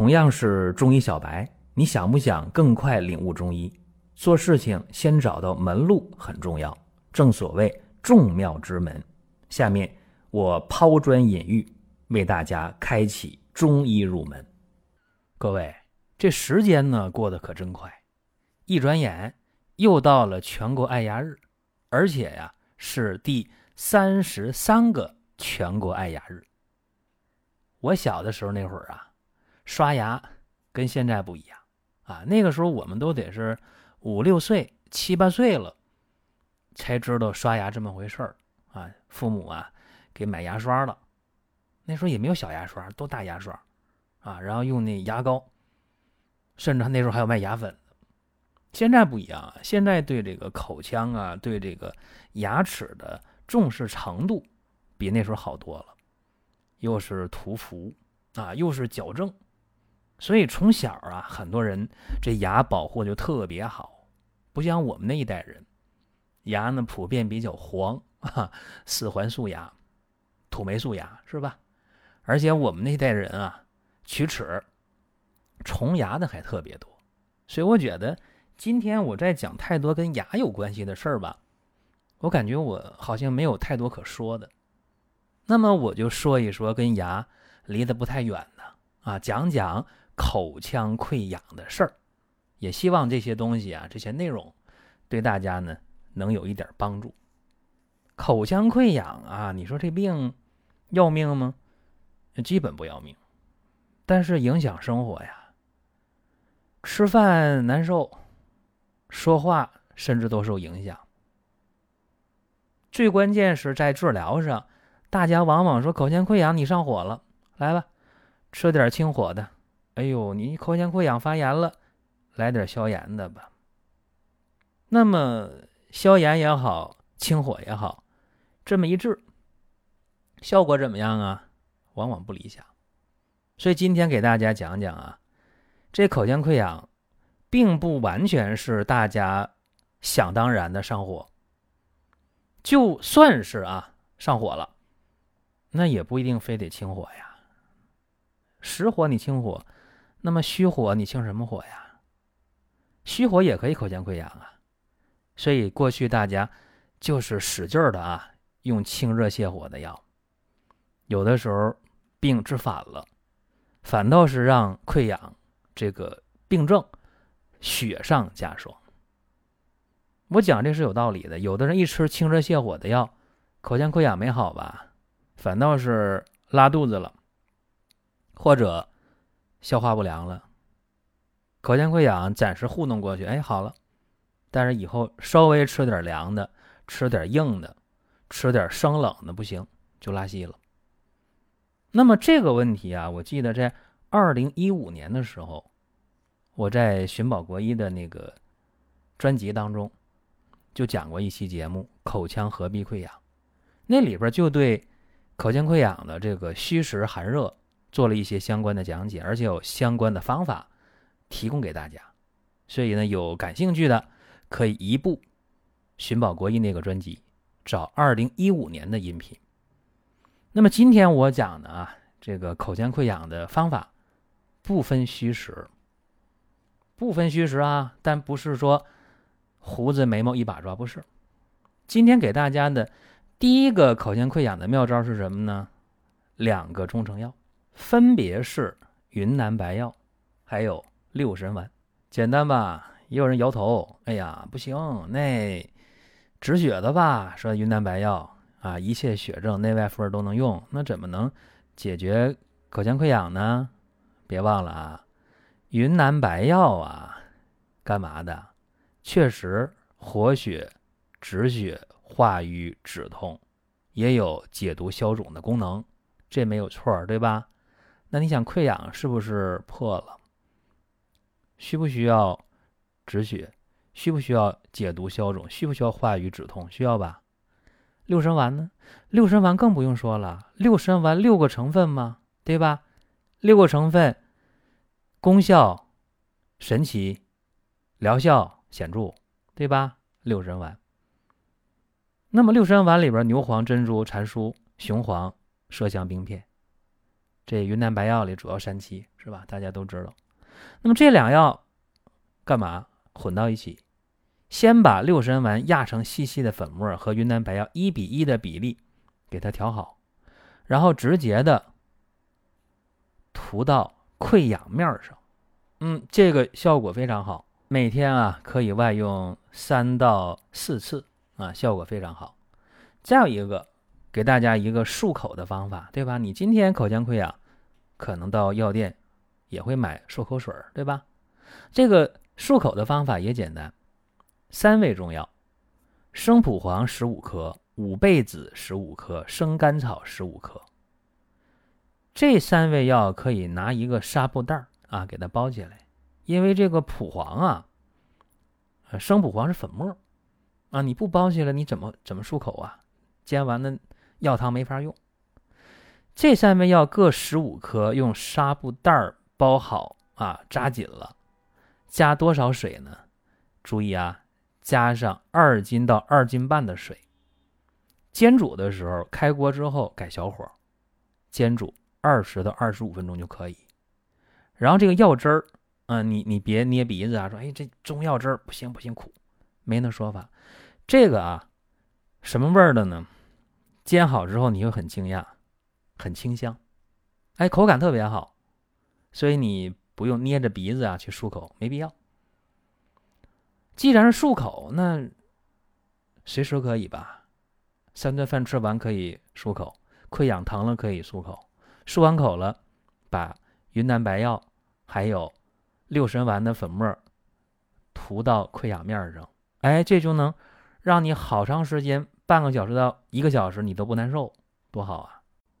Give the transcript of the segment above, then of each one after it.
同样是中医小白，你想不想更快领悟中医？做事情先找到门路很重要，正所谓众妙之门。下面我抛砖引玉，为大家开启中医入门。各位，这时间呢过得可真快，一转眼又到了全国爱牙日，而且呀是第三十三个全国爱牙日。我小的时候那会儿啊。刷牙跟现在不一样啊！那个时候我们都得是五六岁、七八岁了，才知道刷牙这么回事儿啊。父母啊给买牙刷了，那时候也没有小牙刷，都大牙刷啊。然后用那牙膏，甚至那时候还有卖牙粉。现在不一样啊，现在对这个口腔啊，对这个牙齿的重视程度比那时候好多了，又是涂氟啊，又是矫正。所以从小啊，很多人这牙保护就特别好，不像我们那一代人，牙呢普遍比较黄啊，四环素牙、土霉素牙是吧？而且我们那一代人啊，龋齿、虫牙的还特别多。所以我觉得今天我在讲太多跟牙有关系的事儿吧，我感觉我好像没有太多可说的。那么我就说一说跟牙离得不太远的啊，讲讲。口腔溃疡的事儿，也希望这些东西啊，这些内容对大家呢能有一点帮助。口腔溃疡啊，你说这病要命吗？基本不要命，但是影响生活呀，吃饭难受，说话甚至都受影响。最关键是在治疗上，大家往往说口腔溃疡你上火了，来吧，吃点清火的。哎呦，你口腔溃疡发炎了，来点消炎的吧。那么消炎也好，清火也好，这么一治，效果怎么样啊？往往不理想。所以今天给大家讲讲啊，这口腔溃疡并不完全是大家想当然的上火。就算是啊上火了，那也不一定非得清火呀。实火你清火。那么虚火你清什么火呀？虚火也可以口腔溃疡啊，所以过去大家就是使劲的啊，用清热泻火的药，有的时候病治反了，反倒是让溃疡这个病症雪上加霜。我讲这是有道理的，有的人一吃清热泻火的药，口腔溃疡没好吧，反倒是拉肚子了，或者。消化不良了，口腔溃疡暂时糊弄过去，哎，好了。但是以后稍微吃点凉的，吃点硬的，吃点生冷的不行，就拉稀了。那么这个问题啊，我记得在二零一五年的时候，我在寻宝国医的那个专辑当中就讲过一期节目《口腔合璧溃疡》，那里边就对口腔溃疡的这个虚实寒热。做了一些相关的讲解，而且有相关的方法提供给大家，所以呢，有感兴趣的可以移步寻宝国医那个专辑，找二零一五年的音频。那么今天我讲的啊，这个口腔溃疡的方法不分虚实，不分虚实啊，但不是说胡子眉毛一把抓，不是。今天给大家的第一个口腔溃疡的妙招是什么呢？两个中成药。分别是云南白药，还有六神丸，简单吧？也有人摇头，哎呀，不行，那止血的吧？说云南白药啊，一切血症内外妇儿都能用，那怎么能解决口腔溃疡呢？别忘了啊，云南白药啊，干嘛的？确实活血、止血、化瘀、止痛，也有解毒消肿的功能，这没有错，对吧？那你想溃疡是不是破了？需不需要止血？需不需要解毒消肿？需不需要化瘀止痛？需要吧。六神丸呢？六神丸更不用说了，六神丸六个成分嘛，对吧？六个成分，功效神奇，疗效显著，对吧？六神丸。那么六神丸里边，牛黄、珍珠、蟾酥、雄黄、麝香、冰片。这云南白药里主要三七是吧？大家都知道。那么这两药干嘛混到一起？先把六神丸压成细细的粉末，和云南白药一比一的比例给它调好，然后直接的涂到溃疡面上。嗯，这个效果非常好，每天啊可以外用三到四次啊，效果非常好。再有一个，给大家一个漱口的方法，对吧？你今天口腔溃疡，可能到药店也会买漱口水，对吧？这个漱口的方法也简单，三味中药：生蒲黄十五克、五倍子十五克、生甘草十五克。这三味药可以拿一个纱布袋啊给它包起来，因为这个蒲黄啊，生蒲黄是粉末啊，你不包起来，你怎么怎么漱口啊？煎完的药汤没法用。这三味药各十五克，用纱布袋包好啊，扎紧了。加多少水呢？注意啊，加上二斤到二斤半的水。煎煮的时候，开锅之后改小火，煎煮二十到二十五分钟就可以。然后这个药汁儿，嗯，你你别捏鼻子啊，说哎这中药汁儿不行不行苦，没那说法。这个啊，什么味儿的呢？煎好之后，你会很惊讶，很清香，哎，口感特别好，所以你不用捏着鼻子啊去漱口，没必要。既然是漱口，那随时可以吧？三顿饭吃完可以漱口，溃疡疼了可以漱口，漱完口了，把云南白药还有六神丸的粉末涂到溃疡面上，哎，这就能让你好长时间。半个小时到一个小时，你都不难受，多好啊！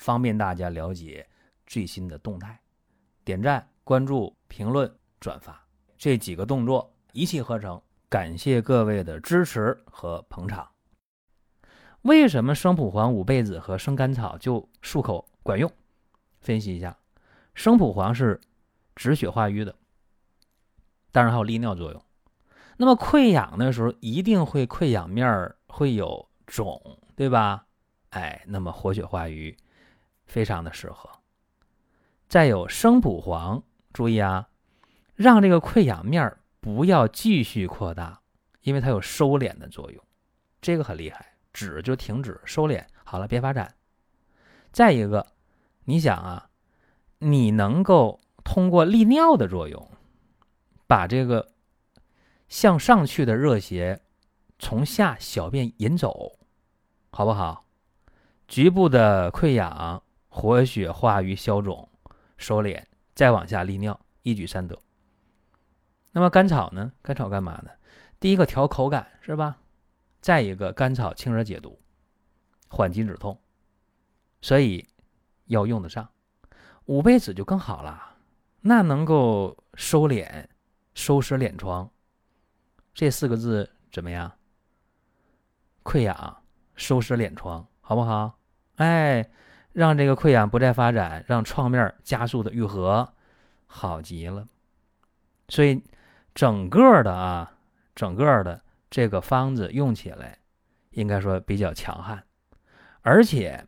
方便大家了解最新的动态。点赞、关注、评论、转发这几个动作一气呵成，感谢各位的支持和捧场。为什么生蒲黄、五倍子和生甘草就漱口管用？分析一下，生蒲黄是止血化瘀的，当然还有利尿作用。那么溃疡的时候，一定会溃疡面儿会有肿，对吧？哎，那么活血化瘀，非常的适合。再有生蒲黄，注意啊，让这个溃疡面儿不要继续扩大，因为它有收敛的作用，这个很厉害，止就停止，收敛好了，别发展。再一个，你想啊，你能够通过利尿的作用，把这个。向上去的热邪，从下小便引走，好不好？局部的溃疡活血化瘀消肿收敛，再往下利尿，一举三得。那么甘草呢？甘草干嘛呢？第一个调口感是吧？再一个甘草清热解毒，缓急止痛，所以要用得上。五倍子就更好了，那能够收敛、收拾脸疮。这四个字怎么样？溃疡收拾脸疮，好不好？哎，让这个溃疡不再发展，让创面加速的愈合，好极了。所以整个的啊，整个的这个方子用起来，应该说比较强悍，而且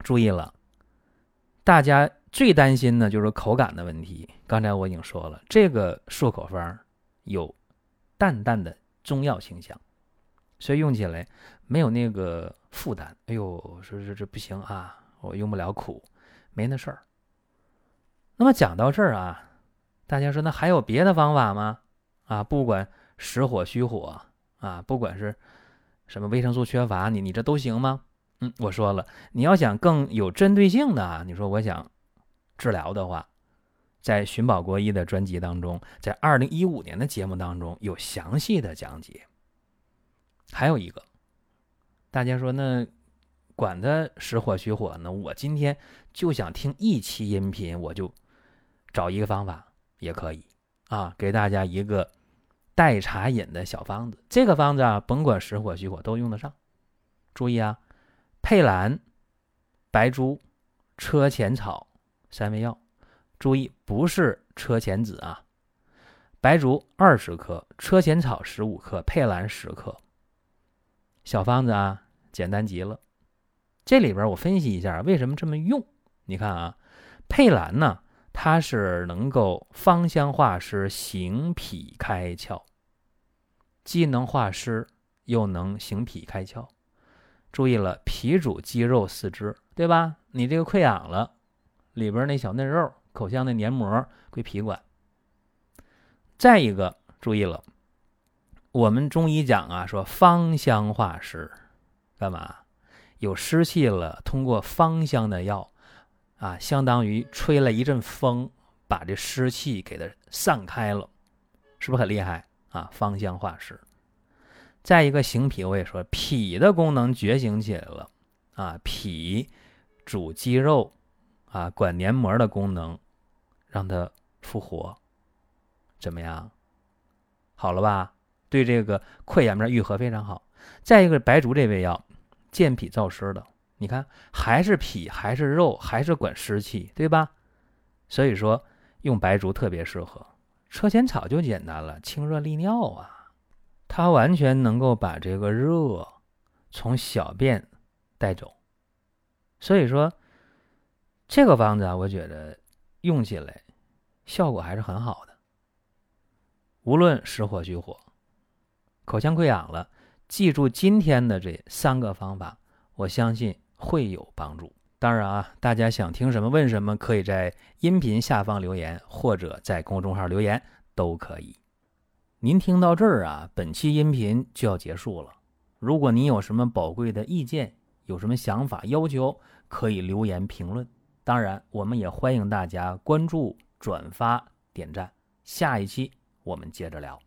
注意了，大家最担心的就是口感的问题。刚才我已经说了，这个漱口方有。淡淡的中药清香，所以用起来没有那个负担。哎呦，说这这不行啊，我用不了苦，没那事儿。那么讲到这儿啊，大家说那还有别的方法吗？啊，不管实火虚火啊，不管是什么维生素缺乏，你你这都行吗？嗯，我说了，你要想更有针对性的啊，你说我想治疗的话。在寻宝国医的专辑当中，在二零一五年的节目当中有详细的讲解。还有一个，大家说那管他实火虚火呢，我今天就想听一期音频，我就找一个方法也可以啊，给大家一个代茶饮的小方子。这个方子啊，甭管实火虚火都用得上。注意啊，佩兰、白术、车前草三味药。注意，不是车前子啊。白术二十克，车前草十五克，佩兰十克。小方子啊，简单极了。这里边我分析一下为什么这么用。你看啊，佩兰呢，它是能够芳香化湿、行脾开窍，既能化湿又能行脾开窍。注意了，脾主肌肉四肢，对吧？你这个溃疡了，里边那小嫩肉、口腔的黏膜归脾管。再一个，注意了，我们中医讲啊，说芳香化湿，干嘛？有湿气了，通过芳香的药，啊，相当于吹了一阵风，把这湿气给它散开了，是不是很厉害啊？芳香化湿。再一个行脾，我也说脾的功能觉醒起来了，啊，脾主肌肉，啊，管黏膜的功能，让它复活，怎么样？好了吧？对这个溃疡面愈合非常好。再一个白术这味药。健脾燥湿的，你看还是脾，还是肉，还是管湿气，对吧？所以说用白术特别适合。车前草就简单了，清热利尿啊，它完全能够把这个热从小便带走。所以说这个方子啊，我觉得用起来效果还是很好的。无论实火虚火，口腔溃疡了。记住今天的这三个方法，我相信会有帮助。当然啊，大家想听什么问什么，可以在音频下方留言，或者在公众号留言都可以。您听到这儿啊，本期音频就要结束了。如果您有什么宝贵的意见，有什么想法要求，可以留言评论。当然，我们也欢迎大家关注、转发、点赞。下一期我们接着聊。